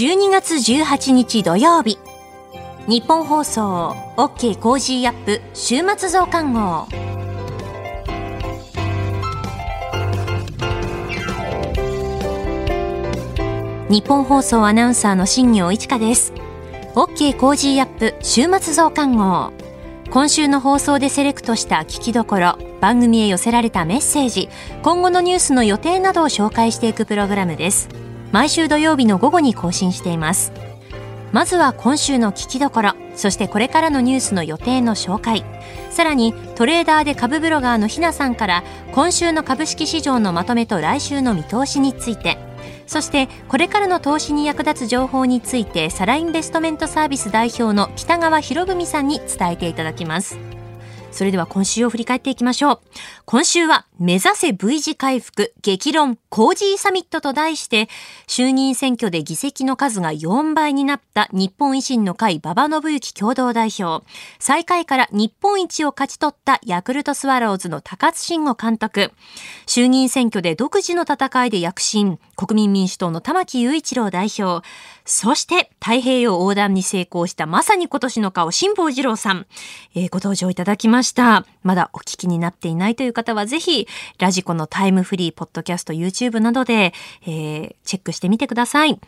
12月18日土曜日。ニッポン放送 OK! Cozy up! 週末増刊号。ニッポン放送アナウンサーの新行市佳です。 OK! Cozy up! 週末増刊号。今週の放送でセレクトした聞きどころ番組へ寄せられたメッセージ今後のニュースの予定などを紹介していくプログラムです。毎週土曜日の午後に更新しています。まずは今週の聞きどころそしてこれからのニュースの予定の紹介。さらにトレーダーで株ブロガーのひなさんから今週の株式市場のまとめと来週の見通しについて。そしてこれからの投資に役立つ情報についてサラインベストメントサービス代表の北川博文さんに伝えていただきます。それでは今週を振り返っていきましょう。今週は目指せ V 字回復激論コージーサミットと題して衆議院選挙で議席の数が4倍になった日本維新の会馬場信之共同代表。最下位から日本一を勝ち取ったヤクルトスワローズの高津慎吾監督。衆議院選挙で独自の戦いで躍進。国民民主党の玉木雄一郎代表。そして太平洋横断に成功したまさに今年の顔辛坊治郎さん、えー、ご登場いただきました。まだお聞きになっていないという方はぜひラジコのタイムフリー、ポッドキャスト、YouTube などで、えー、チェックしてみてください。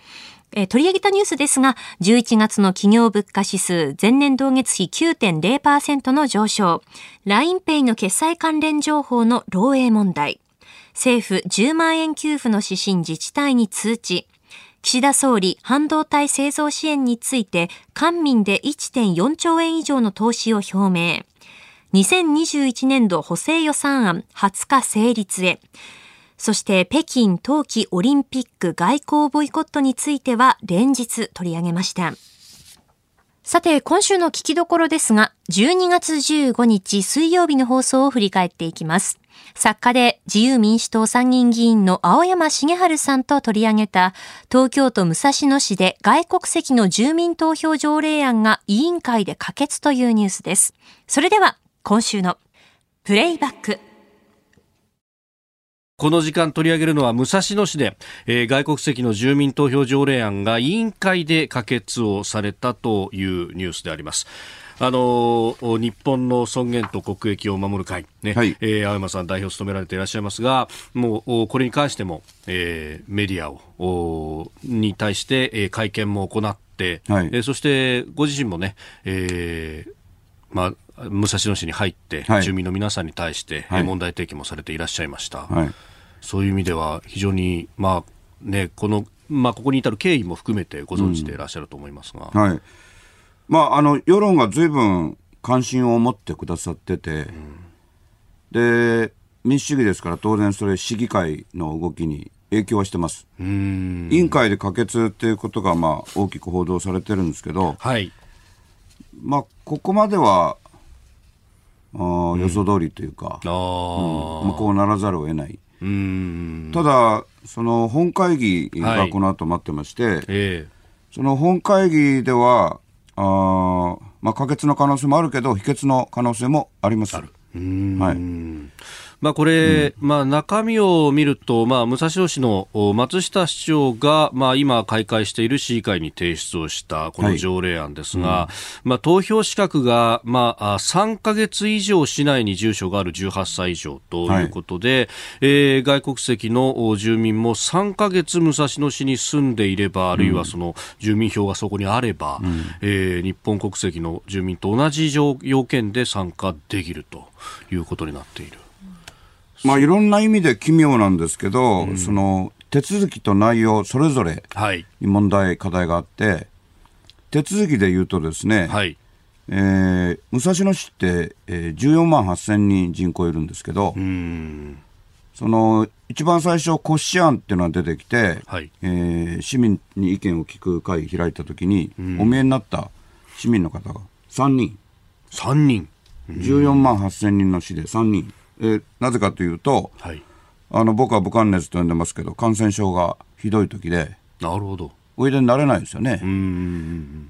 えー、取り上げたニュースですが、11月の企業物価指数、前年同月比9.0%の上昇、LINEPay の決済関連情報の漏洩問題、政府10万円給付の指針自治体に通知、岸田総理、半導体製造支援について、官民で1.4兆円以上の投資を表明。2021年度補正予算案20日成立へ。そして北京冬季オリンピック外交ボイコットについては連日取り上げました。さて、今週の聞きどころですが、12月15日水曜日の放送を振り返っていきます。作家で自由民主党参議院議員の青山茂春さんと取り上げた東京都武蔵野市で外国籍の住民投票条例案が委員会で可決というニュースです。それでは今週のプレイバックこの時間取り上げるのは武蔵野市で、えー、外国籍の住民投票条例案が委員会で可決をされたというニュースであります。あの日本の尊厳と国益を守る会、ねはい、えー、青山さん代表を務められていらっしゃいますが、もうこれに関しても、えー、メディアをに対して、えー、会見も行って、はい、えー、そしてご自身もね、えーまあ、武蔵野市に入って、はい、住民の皆さんに対して、はい、問題提起もされていらっしゃいました、はい、そういう意味では非常に、まあね、この、まあ、ここに至る経緯も含めてご存知でいらっしゃると思いますが、うん、はい。まあ、あの世論がずいぶん関心を持ってくださってて、うん、で民主主義ですから当然それ市議会の動きに影響はしてます。委員会で可決っていうことがまあ大きく報道されてるんですけど、はい、まあここまではあ予想通りというか、うん、まあ、こうならざるを得ない。ただ、その本会議がこの後待ってまして、はいえ。ー、その本会議では、あまあ、可決の可能性もあるけど、否決の可能性もあります。はいまあ、これ、うん、まあ、中身を見ると、まあ、武蔵野市の松下市長が、まあ、今開会している市議会に提出をしたこの条例案ですが、はいうん、まあ、投票資格が、まあ、3か月以上市内に住所がある18歳以上ということで、はい、えー、外国籍の住民も3か月武蔵野市に住んでいれば、あるいはその住民票がそこにあれば、うん、えー、日本国籍の住民と同じ要件で参加できるということになっている。まあ、いろんな意味で奇妙なんですけど、うん、その手続きと内容それぞれに問題、はい、課題があって手続きで言うとですね、はい。えー、武蔵野市って、えー、14万8000人人口いるんですけど、その一番最初、骨子案っていうのが出てきて、はい、えー、市民に意見を聞く会開いたときに、お見えになった市民の方が3人。3人。14万8000人の市で3人。えー、なぜかというと、はい、あの僕は武漢熱と呼んでますけど感染症がひどい時でなるほど。おいでになれないですよね。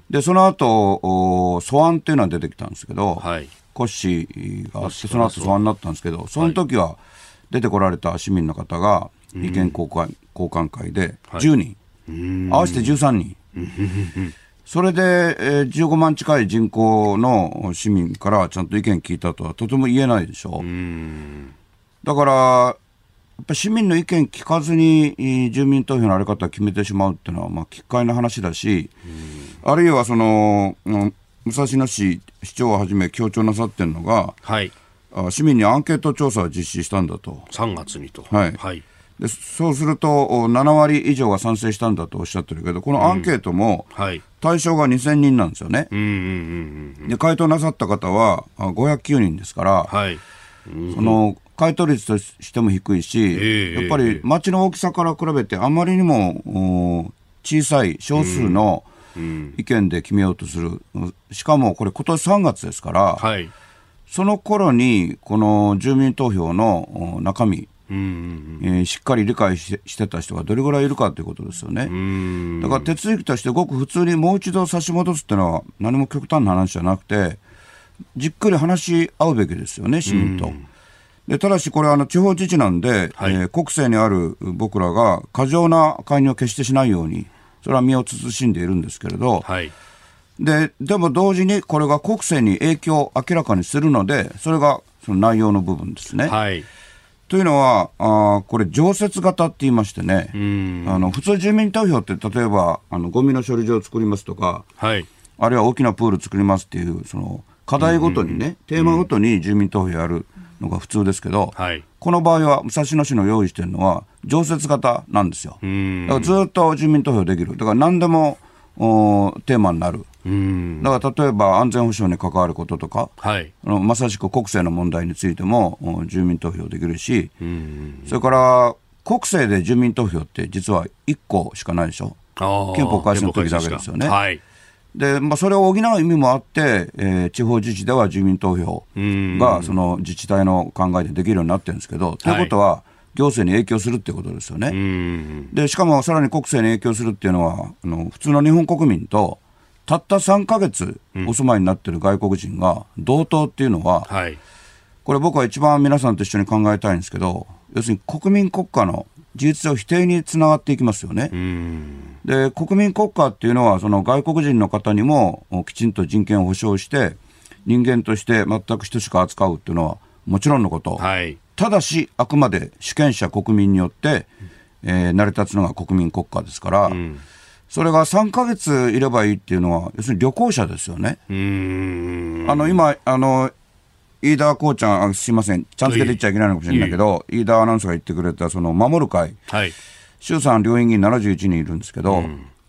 でその後素案っていうのは出てきたんですけど、はい、コッシーがあってその後素案になったんですけどその時は出てこられた市民の方が意見交換交換会で10人、合わせて13人それで、えー、15万近い人口の市民からちゃんと意見聞いたとはとても言えないでしょ。だから、やっぱ市民の意見聞かずに住民投票のあり方を決めてしまうっていうのは、まあ、奇怪な話だし、あるいはその、武蔵野市市長をはじめ強調なさってるのが、はい、市民にアンケート調査を実施したんだと。3月にと。はい。はい、でそうすると、7割以上が賛成したんだとおっしゃってるけど、このアンケートも、対象が2000人なんですよね。で、回答なさった方は509人ですから、はい、その回答率としても低いし、えー、やっぱり町の大きさから比べて、あまりにも小さい少数の意見で決めようとする、しかもこれ、今年3月ですから、はい。その頃に、この住民投票の中身、うんうんうん、えー、しっかり理解ししてた人がどれぐらいいるかということですよね。だから手続きとしてごく普通にもう一度差し戻すっていうのは何も極端な話じゃなくて、じっくり話し合うべきですよね、市民と。でただし、これあの地方自治なんで、はい、えー、国政にある僕らが過剰な介入を決してしないように、それは身を慎んでいるんですけれど、はいで、でも同時にこれが国政に影響を明らかにするので、それがその内容の部分ですね。はい。というのは、あこれ、常設型って言いましてね、あの普通、住民投票って、例えばあのゴミの処理場を作りますとか、はい、あるいは大きなプール作りますっていう、その課題ごとにね、テーマごとに住民投票やるのが普通ですけど、はい、この場合は武蔵野市の用意してるのは、常設型なんですよ。だからずっと住民投票できる。だから何でもおテーマになる。だから例えば安全保障に関わることとか、はい、あのまさしく国政の問題についても住民投票できるし、それから国政で住民投票って実は1個しかないでしょ、憲法改正の時だけですよね。はい。でまあ、それを補う意味もあって、えー、地方自治では住民投票がその自治体の考えでできるようになってるんですけど、ということは、行政に影響するっていうことですよね。でしかもさらに国政に影響するっていうのはあの普通の日本国民とたった3か月お住まいになってる外国人が同等っていうのは、はい、これ僕は一番皆さんと一緒に考えたいんですけど要するに国民国家の事実上否定につながっていきますよね。で国民国家っていうのはその外国人の方にもきちんと人権を保障して人間として全く等しく扱うっていうのはもちろんのこと、はい、ただしあくまで主権者国民によって、えー、成り立つのが国民国家ですから。うんそれが3か月いればいいっていうのは、要するに旅行者ですよね。あの今あの飯田こうちゃん、すみません、ちゃん付けで言っちゃいけないのかもしれないけど、飯田アナウンサーが言ってくれた、その守る会、はい、衆参両院議員71人いるんですけど、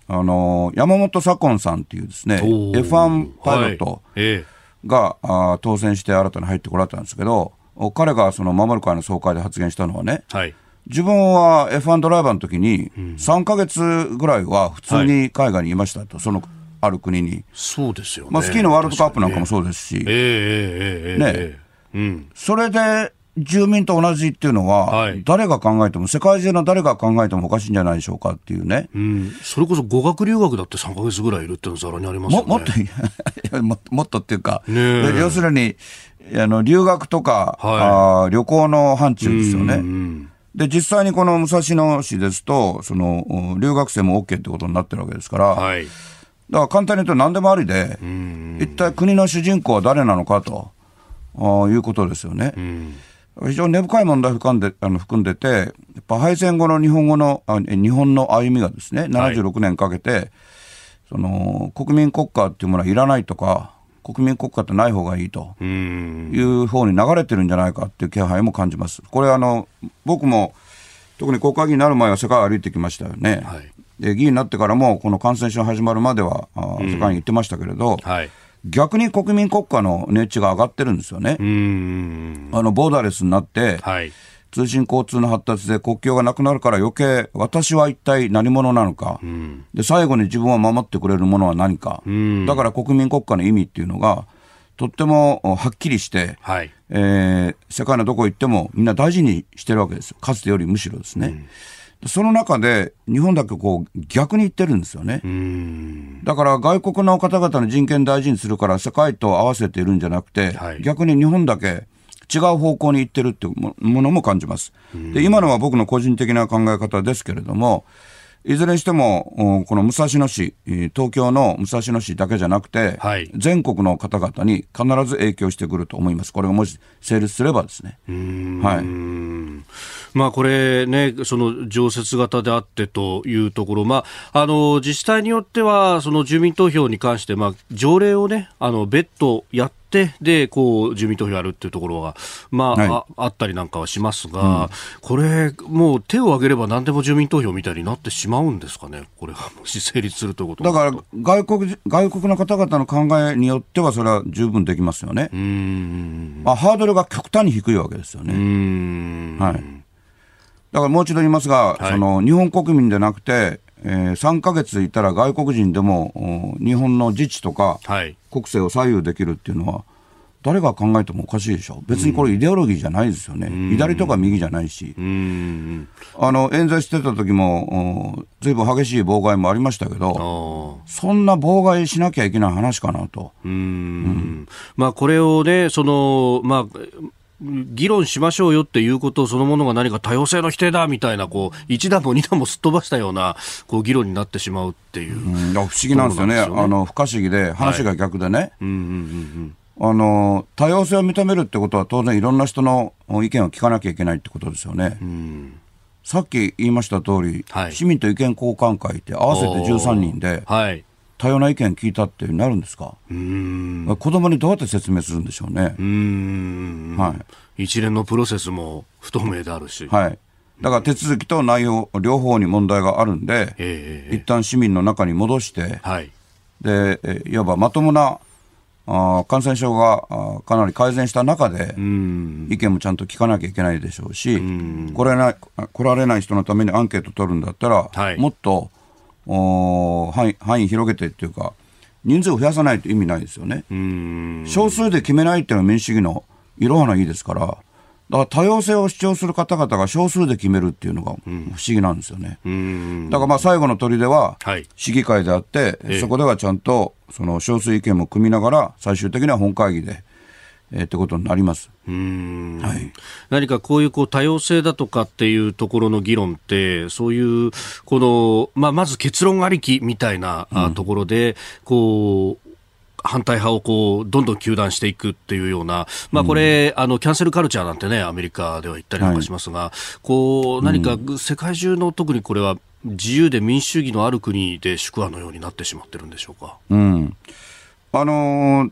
あの山本左近さんっていうですね、F1 パイロットが、はい。えー、あ当選して新たに入ってこられたんですけど、彼がその守る会の総会で発言したのはね、はい自分は F1 ドライバーの時に、3か月ぐらいは普通に海外にいましたと、そのある国に。そうですよ、ね、まあ、スキーのワールドカップなんかもそうですし、ねえうん、それで住民と同じっていうのは、はい、誰が考えても、世界中の誰が考えてもおかしいんじゃないでしょうかっていうね、うん、それこそ語学留学だって3か月ぐらいいるっていうのはざらにありますよね。ももっとも、もっとっていうか、要するにあの留学とか、はい、あ旅行の範疇ですよね。うんうんで、実際にこの武蔵野市ですと、その、留学生も OK ってことになってるわけですから、はい、だから簡単に言うと何でもありで、一体国の主人公は誰なのかとあいうことですよね。非常に根深い問題を含んであの含んでて、やっぱ敗戦後の日本語のあ日本の歩みがですね、76年かけて、はい、その国民国家っていうものはいらないとか、国民国家ってない方がいいという方に流れてるんじゃないかっていう気配も感じます。これあの僕も特に国会議員になる前は世界を歩いてきましたよね。はい、で議員になってからもこの感染症始まるまでは世界に行ってましたけれど、はい、逆に国民国家の値打ちが上がってるんですよね。あのボーダーレスになって、はい通信交通の発達で国境がなくなるから余計私は一体何者なのか、うん、で最後に自分を守ってくれるものは何か、うん、だから国民国家の意味っていうのがとってもはっきりして、はい、えー、世界のどこ行ってもみんな大事にしてるわけですよ。かつてよりむしろですね。うん、その中で日本だけこう逆に言ってるんですよね。だから外国の方々の人権大事にするから世界と合わせているんじゃなくて、はい、逆に日本だけ違う方向に行ってるっていうものも感じます。で今のは僕の個人的な考え方ですけれども、いずれにしても、おこの武蔵野市、えー東京の武蔵野市だけじゃなくて、はい全国の方々に必ず影響してくると思います。これがもし成立すればですね。はい。まあこれね、その常設型であってというところ、まあ、あの、自治体によっては、その住民投票に関して、まあ、条例をね、あの、別途やって、で、こう、住民投票やるっていうところが、まあ、はいああったりなんかはしますが、これ、もう手を挙げれば何でも住民投票みたいになってしまうんですかね、これが もし成立するということだから外国、外国の方々の考えによっては、それは十分できますよね。うーん。まあ、ハードルが極端に低いわけですよね。ん。はい。だからもう一度言いますが、はいその日本国民でなくて、えー、3ヶ月いたら外国人でも、お日本の自治とかはい。国政を左右できるっていうのは、誰が考えてもおかしいでしょ。別にこれイデオロギーじゃないですよね。左とか右じゃないしう。ーん。あの、演説してた時も、お随分激しい妨害もありましたけあど、あ。そんな妨害しなきゃいけない話かなと。うーんまあ、これをね、その、まあ、議論しましょうよっていうことそのものが何か多様性の否定だみたいな、こう、一段も二段もすっ飛ばしたような、こう、議論になってしまうっていう。うん不思議なんですよね。ねあの、不可思議で、話が逆でね。うんうんあの、多様性を認めるってことは当然いろんな人の意見を聞かなきゃいけないってことですよね。うんうん。さっき言いました通り、はい市民と意見交換会って合わせて13人ではい。多様な意見聞いたってなるんですか？子供にどうやって説明するんでしょうね。はい。一連のプロセスも不透明であるし。はい。だから手続きと内容、両方に問題があるんで、ええ一旦市民の中に戻して、はい。で、えいわばまともなあー感染症があーかなり改善した中でう、ん。意見もちゃんと聞かなきゃいけないでしょうし、来られない来られない人のためにアンケート取るんだったら、はいもっと範囲範囲広げてっていうか、人数を増やさないと意味ないですよね。うん。少数で決めないっていうのは民主主義のいろはないいですから、だから多様性を主張する方々が少数で決めるっていうのが不思議なんですよね。うん。だからまあ最後の砦ははい市議会であって、ええそこではちゃんとその少数意見も組みながら、最終的には本会議で、えーってことになります。うんはい何かこういうこう多様性だとかっていうところの議論って、そういう、この、まあ、まず結論ありきみたいなあところで、こう、反対派をこう、どんどん糾弾していくっていうような、まあこれ、あの、キャンセルカルチャーなんてね、アメリカでは言ったりなんかしますが、こう、何か世界中の特にこれは自由で民主主義のある国で宿話のようになってしまってるんでしょうか？うん。あのー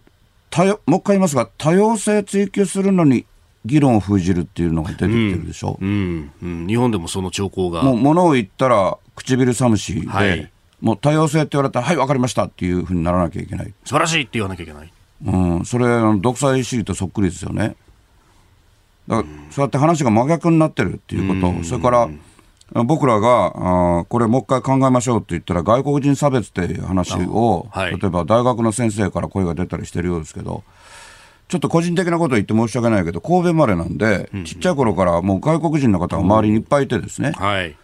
多様もう一回言いますが、多様性追求するのに議論を封じるっていうのが出てきてるでしょ？うん、うん、日本でもその兆候が。もう物を言ったら唇寒しで、はいもう多様性って言われたら、はい、わかりましたっていうふうにならなきゃいけない。素晴らしいって言わなきゃいけない。うん、それ、独裁主義とそっくりですよね。だから、そうやって話が真逆になってるっていうこと、それから、僕らが、あーこれもう一回考えましょうって言ったら、外国人差別っていう話を、あはい例えば大学の先生から声が出たりしてるようですけど、ちょっと個人的なこと言って申し訳ないけど、神戸生まれなんで、ちっちゃい頃からもう外国人の方が周りにいっぱいいてですね、はい。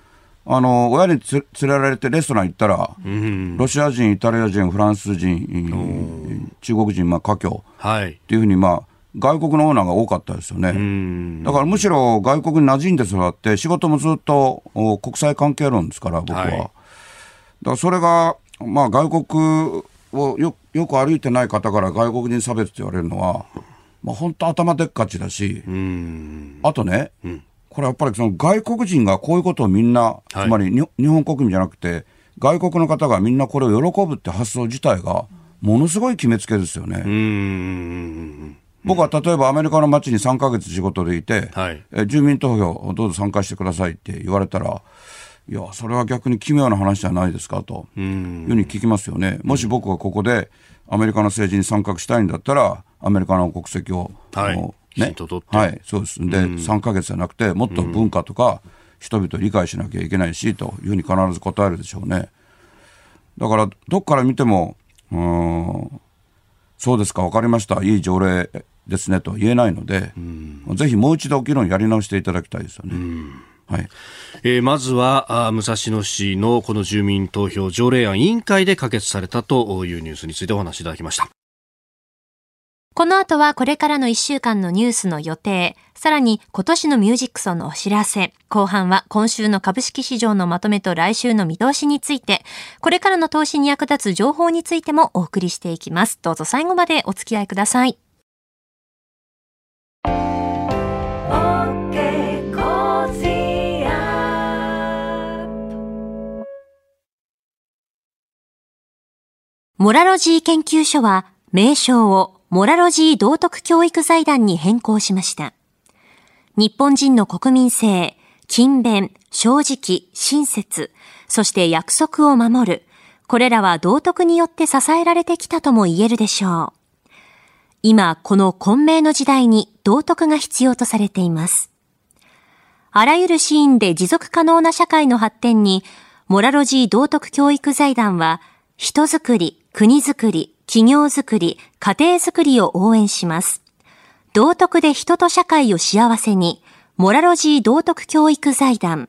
あの、親につ連れられてレストラン行ったら、うん。ロシア人、イタリア人、フランス人、中国人、まあ、華僑はい。っていうふうに、まあ、外国のオーナーが多かったですよね。うん。だからむしろ外国に馴染んで育って、仕事もずっとお国際関係論ですから、僕は。はいだからそれが、まあ、外国をよよく歩いてない方から外国人差別って言われるのは、まあ、本当頭でっかちだし、うん。あとね、んこれやっぱりその外国人がこういうことをみんな、つまりに日本国民じゃなくて、外国の方がみんなこれを喜ぶって発想自体が、ものすごい決めつけですよね。うん。僕は例えばアメリカの街に3ヶ月仕事でいて、はいえ住民投票どうぞ参加してくださいって言われたら、いや、それは逆に奇妙な話じゃないですかとう。いうんふうに聞きますよね。もし僕がここでアメリカの政治に参画したいんだったら、アメリカの国籍を、はいあのきちんと取ってはい、そうです。で、3ヶ月じゃなくて、もっと文化とか、人々を理解しなきゃいけないし、というふうに必ず答えるでしょうね。だから、どっから見ても、うーん、そうですか、わかりました、いい条例ですねと言えないので、ぜひもう一度議論やり直していただきたいですよね。はい。えーまずはあ武蔵野市のこの住民投票条例案委員会で可決されたというニュースについてお話しいただきました。この後はこれからの1週間のニュースの予定、さらに今年のミュージックソンのお知らせ、後半は今週の株式市場のまとめと来週の見通しについて、これからの投資に役立つ情報についてもお送りしていきます。どうぞ最後までお付き合いください。モラロジー研究所は名称をモラロジー道徳教育財団に変更しました。日本人の国民性、勤勉、正直、親切、そして約束を守る。これらは道徳によって支えられてきたとも言えるでしょう。今、この混迷の時代に道徳が必要とされています。あらゆるシーンで持続可能な社会の発展に、モラロジー道徳教育財団は、人づくり、国づくり、企業づくり、家庭づくりを応援します。道徳で人と社会を幸せに、モラロジー道徳教育財団。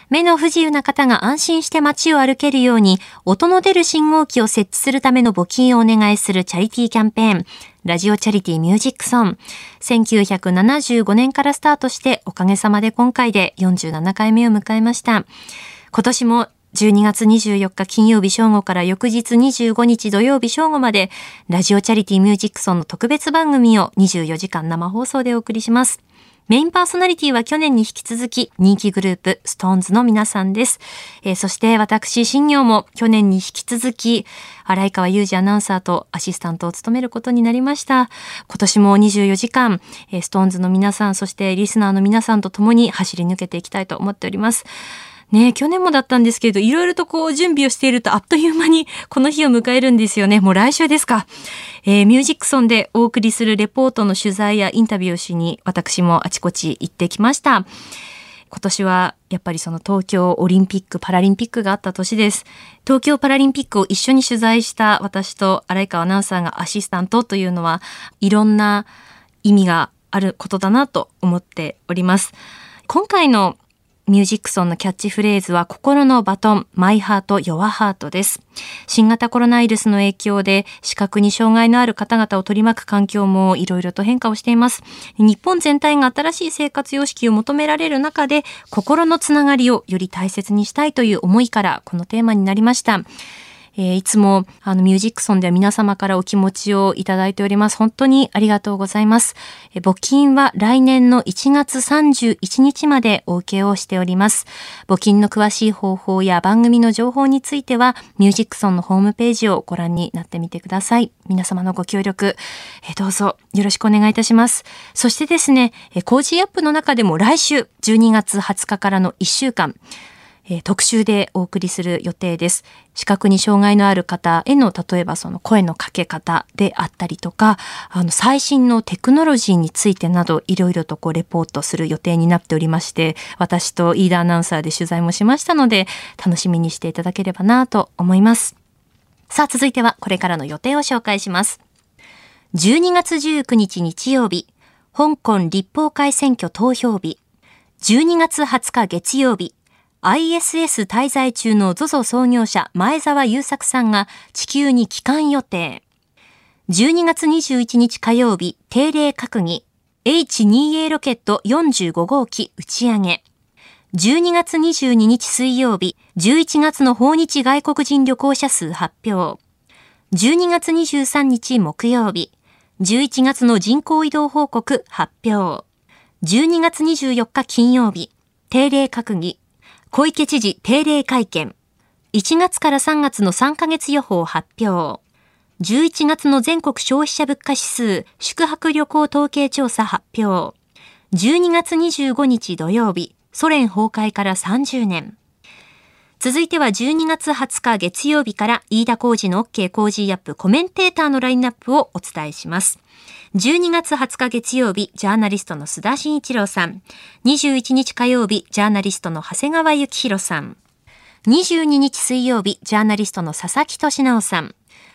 目の不自由な方が安心して街を歩けるように、音の出る信号機を設置するための募金をお願いするチャリティーキャンペーン、ラジオチャリティミュージックソン。1975年からスタートして、おかげさまで今回で47回目を迎えました。今年も12月24日金曜日正午から翌日25日土曜日正午まで、ラジオチャリティミュージックソンの特別番組を24時間生放送でお送りします。メインパーソナリティは去年に引き続き人気グループ、 SixTONES の皆さんです。えー、そして私、新行も去年に引き続き、洗川雄司アナウンサーとアシスタントを務めることになりました。今年も24時間、えー、 SixTONES の皆さん、そしてリスナーの皆さんと共に走り抜けていきたいと思っております。ね去年もだったんですけれど、いろいろとこう準備をしているとあっという間にこの日を迎えるんですよね。もう来週ですか。えー、ミュージックソンでお送りするレポートの取材やインタビューをしに私もあちこち行ってきました。今年はやっぱりその東京オリンピック・パラリンピックがあった年です。東京パラリンピックを一緒に取材した私と荒井川アナウンサーがアシスタントというのはいろんな意味があることだなと思っております。今回のミュージックソンのキャッチフレーズは心のバトン、マイハート、ヨアハートです。新型コロナウイルスの影響で視覚に障害のある方々を取り巻く環境もいろいろと変化をしています。日本全体が新しい生活様式を求められる中で心のつながりをより大切にしたいという思いからこのテーマになりました。えー、いつもあのミュージックソンでは皆様からお気持ちをいただいております。本当にありがとうございます。えー、募金は来年の1月31日までお受けをしております。募金の詳しい方法や番組の情報についてはミュージックソンのホームページをご覧になってみてください。皆様のご協力、えー、どうぞよろしくお願いいたします。そしてですね、え Cozy up!の中でも来週12月20日からの1週間、特集でお送りする予定です。視覚に障害のある方への例えばその声のかけ方であったりとか、あの最新のテクノロジーについてなどいろいろとこうレポートする予定になっておりまして、私と飯田アナウンサーで取材もしましたので、楽しみにしていただければなと思います。さあ続いてはこれからの予定を紹介します。12月19日日曜日、香港立法会選挙投票日、12月20日月曜日、ISS 滞在中の ZOZO 創業者前澤友作さんが地球に帰還予定。12月21日火曜日、定例閣議。H2A ロケット45号機打ち上げ。12月22日水曜日、11月の訪日外国人旅行者数発表。12月23日木曜日、11月の人口移動報告発表。12月24日金曜日、定例閣議。小池知事定例会見。1月から3月の3ヶ月予報発表。11月の全国消費者物価指数、宿泊旅行統計調査発表。12月25日土曜日、ソ連崩壊から30年。続いては12月20日月曜日から飯田浩二の OK 工事アップコメンテーターのラインナップをお伝えします。12月20日月曜日、ジャーナリストの須田慎一郎さん。21日火曜日、ジャーナリストの長谷川幸宏さん。22日水曜日、ジャーナリストの佐々木俊直さん。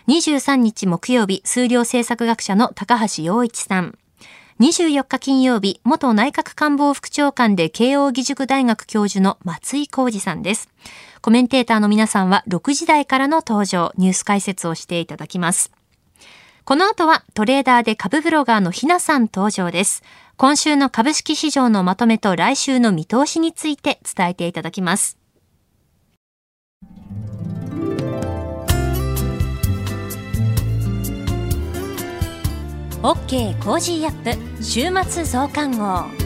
23日木曜日、数量政策学者の高橋洋一さん。24日金曜日、元内閣官房副長官で慶応義塾大学教授の松井浩二さんです。コメンテーターの皆さんは6時台からの登場、ニュース解説をしていただきます。この後はトレーダーで株ブロガーのひなさん登場です。今週の株式市場のまとめと来週の見通しについて伝えていただきます。OK コージーアップ週末増刊号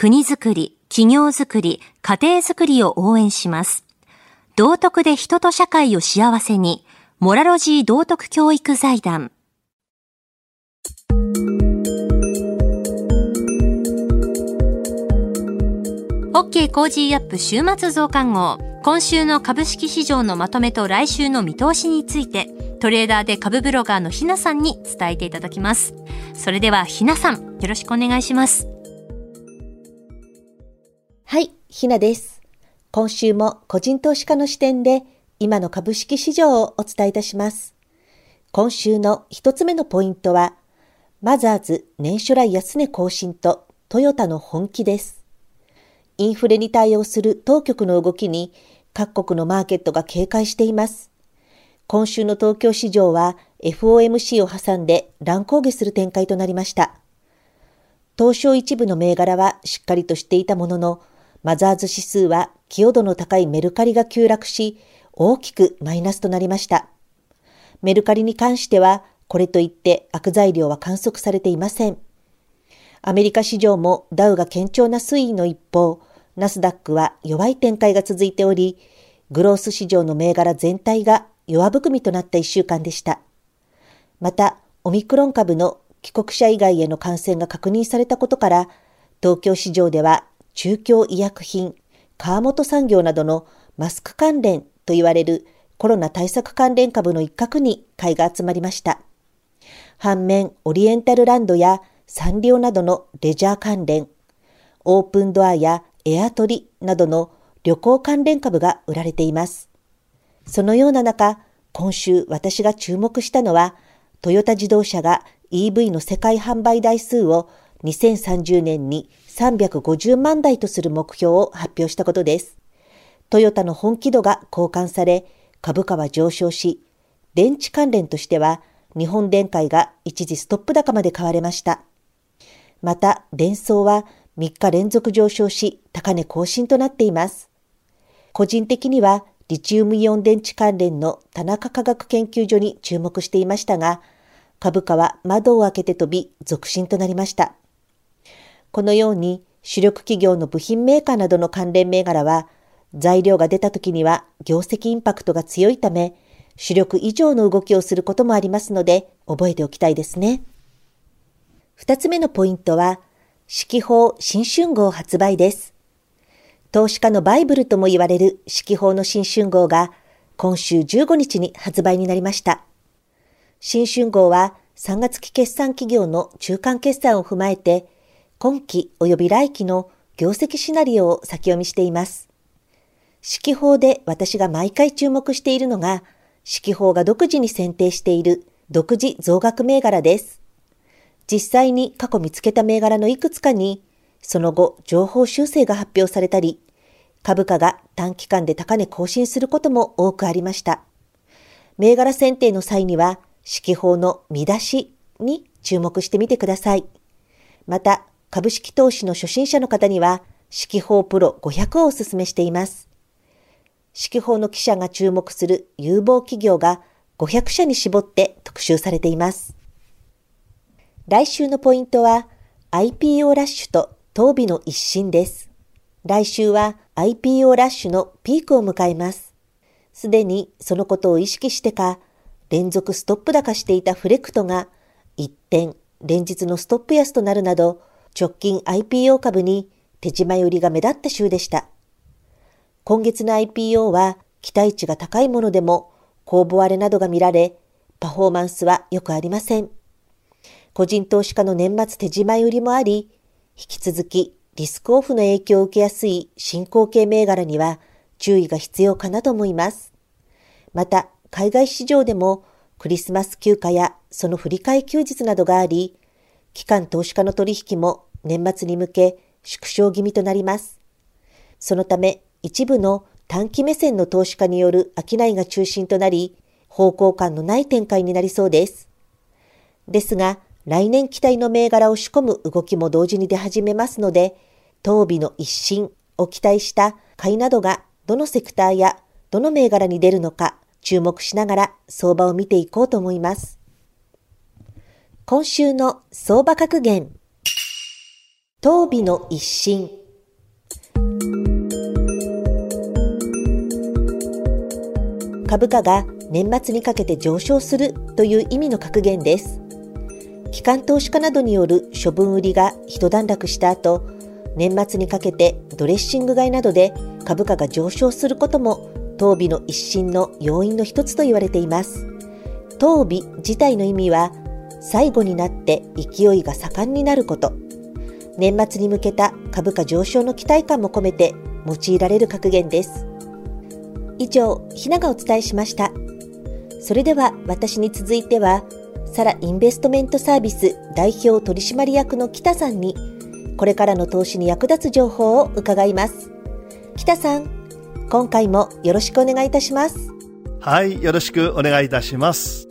国づくり、企業づくり、家庭づくりを応援します。道徳で人と社会を幸せに、モラロジー道徳教育財団。OK! Cozy up! 週末増刊号。今週の株式市場のまとめと来週の見通しについて、トレーダーで株ブロガーのひなさんに伝えていただきます。それではひなさん、よろしくお願いします。はい、ひなです。今週も個人投資家の視点で今の株式市場をお伝えいたします。今週の一つ目のポイントは、マザーズ年初来安値更新とトヨタの本気です。インフレに対応する当局の動きに各国のマーケットが警戒しています。今週の東京市場は FOMC を挟んで乱高下する展開となりました。東証一部の銘柄はしっかりとしていたものの、マザーズ指数は寄与度の高いメルカリが急落し、大きくマイナスとなりました。メルカリに関しては、これといって悪材料は観測されていません。アメリカ市場もダウが堅調な推移の一方、ナスダックは弱い展開が続いており、グロース市場の銘柄全体が弱含みとなった一週間でした。また、オミクロン株の帰国者以外への感染が確認されたことから、東京市場では中京医薬品、川本産業などのマスク関連と言われるコロナ対策関連株の一角に買いが集まりました。反面、オリエンタルランドやサンリオなどのレジャー関連、オープンドアやエアトリなどの旅行関連株が売られています。そのような中、今週私が注目したのは、トヨタ自動車が EV の世界販売台数を2030年に350万台とする目標を発表したことです。トヨタの本気度が交換され、株価は上昇し、電池関連としては日本電解が一時ストップ高まで買われました。また、電装は3日連続上昇し、高値更新となっています。個人的には、リチウムイオン電池関連の田中科学研究所に注目していましたが、株価は窓を開けて飛び、続伸となりました。このように、主力企業の部品メーカーなどの関連銘柄は、材料が出た時には業績インパクトが強いため、主力以上の動きをすることもありますので、覚えておきたいですね。二つ目のポイントは、四季報新春号発売です。投資家のバイブルとも言われる四季報の新春号が今週15日に発売になりました。新春号は3月期決算企業の中間決算を踏まえて今期及び来期の業績シナリオを先読みしています。四季報で私が毎回注目しているのが四季報が独自に選定している独自増額銘柄です。実際に過去見つけた銘柄のいくつかに、その後情報修正が発表されたり、株価が短期間で高値更新することも多くありました。銘柄選定の際には、指揮法の見出しに注目してみてください。また、株式投資の初心者の方には、指揮法プロ500をお勧めしています。指揮法の記者が注目する有望企業が500社に絞って特集されています。来週のポイントは IPO ラッシュと当備の一新です。来週は IPO ラッシュのピークを迎えます。すでにそのことを意識してか、連続ストップ高していたフレクトが一転連日のストップ安となるなど、直近 IPO 株に手締ま寄りが目立った週でした。今月の IPO は期待値が高いものでも公募割れなどが見られ、パフォーマンスは良くありません。個人投資家の年末手締ま寄りもあり、引き続きリスクオフの影響を受けやすい進行形銘柄には注意が必要かなと思います。また、海外市場でもクリスマス休暇やその振り替休日などがあり、機関投資家の取引も年末に向け縮小気味となります。そのため一部の短期目線の投資家による商いが中心となり、方向感のない展開になりそうです。ですが、来年期待の銘柄を仕込む動きも同時に出始めますので、当備の一新を期待した買いなどがどのセクターやどの銘柄に出るのか注目しながら相場を見ていこうと思います。今週の相場格言。当備の一新。株価が年末にかけて上昇するという意味の格言です。機関投資家などによる処分売りが一段落した後、年末にかけてドレッシング買いなどで株価が上昇することも当備の一新の要因の一つと言われています。当備自体の意味は最後になって勢いが盛んになること。年末に向けた株価上昇の期待感も込めて用いられる格言です。以上、ひながお伝えしました。それでは私に続いては、サラインベストメントサービス代表取締役の北さんに、これからの投資に役立つ情報を伺います。北さん、今回もよろしくお願いいたします。はい、よろしくお願いいたします。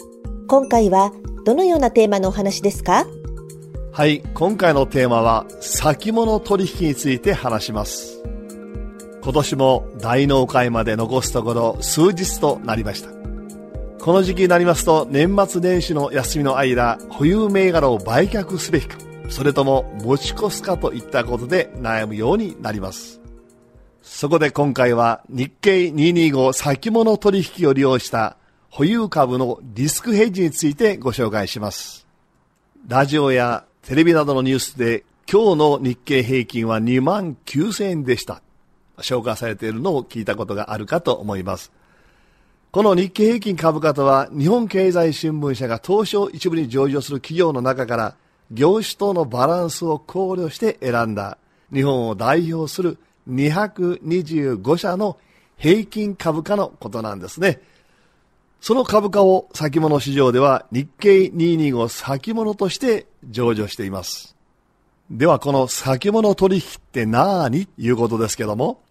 今回はどのようなテーマのお話ですか？はい、今回のテーマは先物取引について話します。今年も大納会まで残すところ数日となりました。この時期になりますと年末年始の休みの間、保有銘柄を売却すべきか、それとも持ち越すかといったことで悩むようになります。そこで今回は日経225先物取引を利用した保有株のリスクヘッジについてご紹介します。ラジオやテレビなどのニュースで今日の日経平均は2万9000円でした。紹介されているのを聞いたことがあるかと思います。この日経平均株価とは日本経済新聞社が東証一部に上場する企業の中から業種とのバランスを考慮して選んだ日本を代表する225社の平均株価のことなんですね。その株価を先物市場では日経225先物として上場しています。ではこの先物取引って何？ということですけども、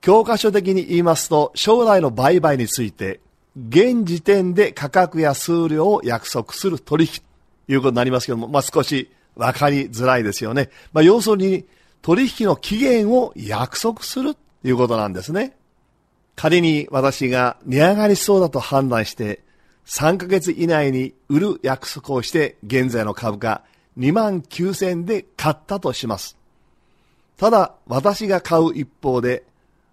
教科書的に言いますと、将来の売買について、現時点で価格や数量を約束する取引ということになりますけども、まあ、少しわかりづらいですよね。まあ、要するに、取引の期限を約束するということなんですね。仮に私が値上がりしそうだと判断して、3ヶ月以内に売る約束をして、現在の株価2万9000円で買ったとします。ただ、私が買う一方で、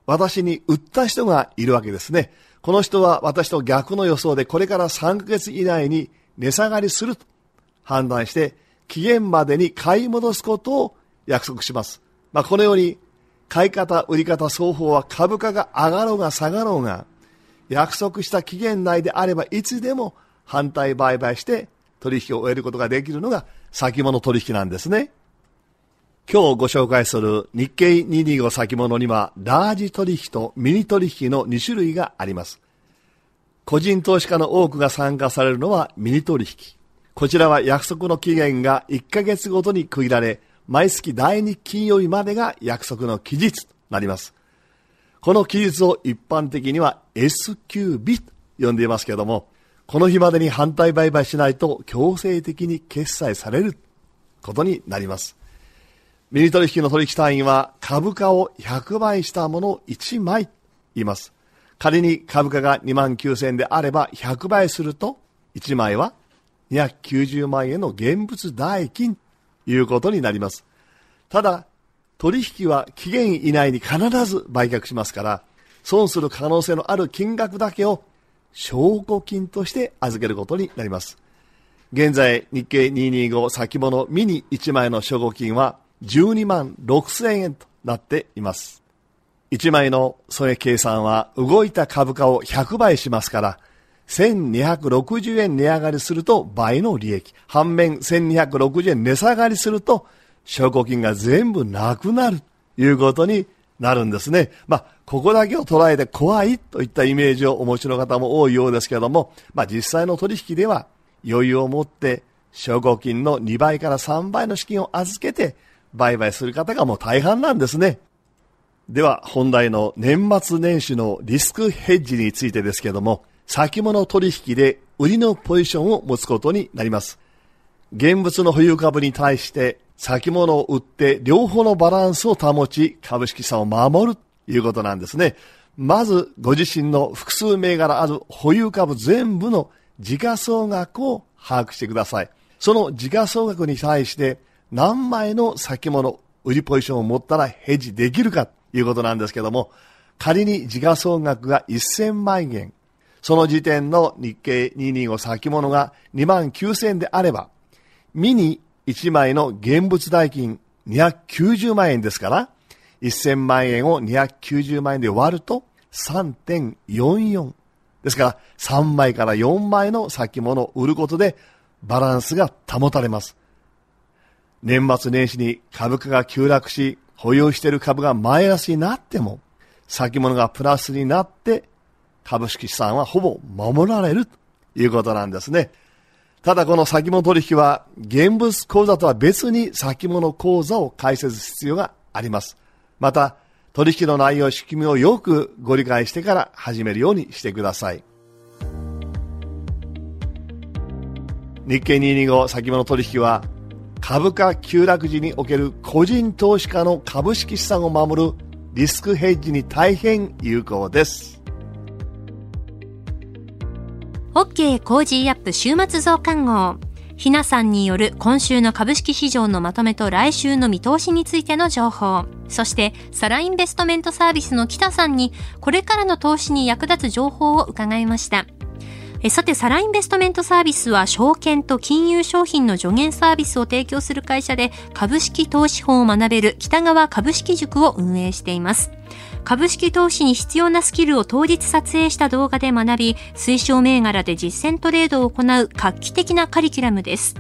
私に売った人がいるわけですね。この人は私と逆の予想でこれから3ヶ月以内に値下がりすると判断して、期限までに買い戻すことを約束します。まあ、このように、買い方、売り方、双方は株価が上がろうが下がろうが、約束した期限内であればいつでも反対売買して取引を終えることができるのが先物取引なんですね。今日ご紹介する日経225先物には、ラージ取引とミニ取引の2種類があります。個人投資家の多くが参加されるのはミニ取引。こちらは約束の期限が1ヶ月ごとに区切られ、毎月第2金曜日までが約束の期日となります。この期日を一般的には S q 日と呼んでいますけれども、この日までに反対売買しないと強制的に決済されることになります。ミニ取引の取引単位は株価を100倍したものを1枚言います。仮に株価が2万9000円であれば100倍すると1枚は290万円の現物代金いうことになります。ただ、取引は期限以内に必ず売却しますから、損する可能性のある金額だけを証拠金として預けることになります。現在、日経225先物ミニ1枚の証拠金は12万6000円となっています。1枚の損益計算は動いた株価を100倍しますから、1260円値上がりすると倍の利益。反面1260円値下がりすると証拠金が全部なくなるということになるんですね。まあ、ここだけを捉えて怖いといったイメージをお持ちの方も多いようですけれども、まあ実際の取引では余裕を持って証拠金の2倍から3倍の資金を預けて売買する方がもう大半なんですね。では本題の年末年始のリスクヘッジについてですけれども、先物取引で売りのポジションを持つことになります。現物の保有株に対して先物を売って両方のバランスを保ち株式差を守るということなんですね。まずご自身の複数銘柄ある保有株全部の時価総額を把握してください。その時価総額に対して何枚の先物売りポジションを持ったらヘッジできるかということなんですけども、仮に時価総額が1000万円、その時点の日経225先物が2万9000円であれば、ミニ1枚の現物代金290万円ですから、1000万円を290万円で割ると3.44。ですから、3枚から4枚の先物を売ることでバランスが保たれます。年末年始に株価が急落し、保有している株がマイナスになっても、先物がプラスになって株式資産はほぼ守られるということなんですね。ただこの先物取引は現物口座とは別に先物口座を開設する必要があります。また、取引の内容、仕組みをよくご理解してから始めるようにしてください。日経225先物取引は株価急落時における個人投資家の株式資産を守るリスクヘッジに大変有効です。OK Cozy up 週末増刊号。ひなさんによる今週の株式市場のまとめと来週の見通しについての情報。そして、サラインベストメントサービスの北さんに、これからの投資に役立つ情報を伺いました。さて、サラインベストメントサービスは証券と金融商品の助言サービスを提供する会社で株式投資法を学べる北川株式塾を運営しています。株式投資に必要なスキルを当日撮影した動画で学び、推奨銘柄で実践トレードを行う画期的なカリキュラムです。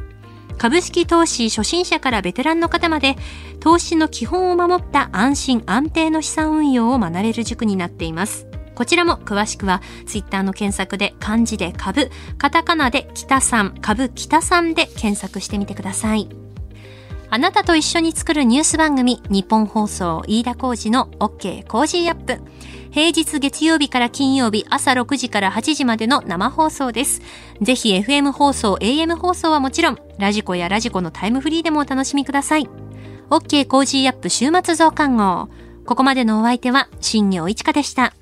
株式投資初心者からベテランの方まで、投資の基本を守った安心安定の資産運用を学べる塾になっています。こちらも詳しくはツイッターの検索で漢字で株、カタカナで北さん、株北さんで検索してみてください。あなたと一緒に作るニュース番組、ニッポン放送飯田浩司の OK Cozy up。平日月曜日から金曜日朝6時から8時までの生放送です。ぜひ FM 放送、AM 放送はもちろん、ラジコやラジコのタイムフリーでもお楽しみください。OK コージーアップ週末増刊号。ここまでのお相手は、新業一華でした。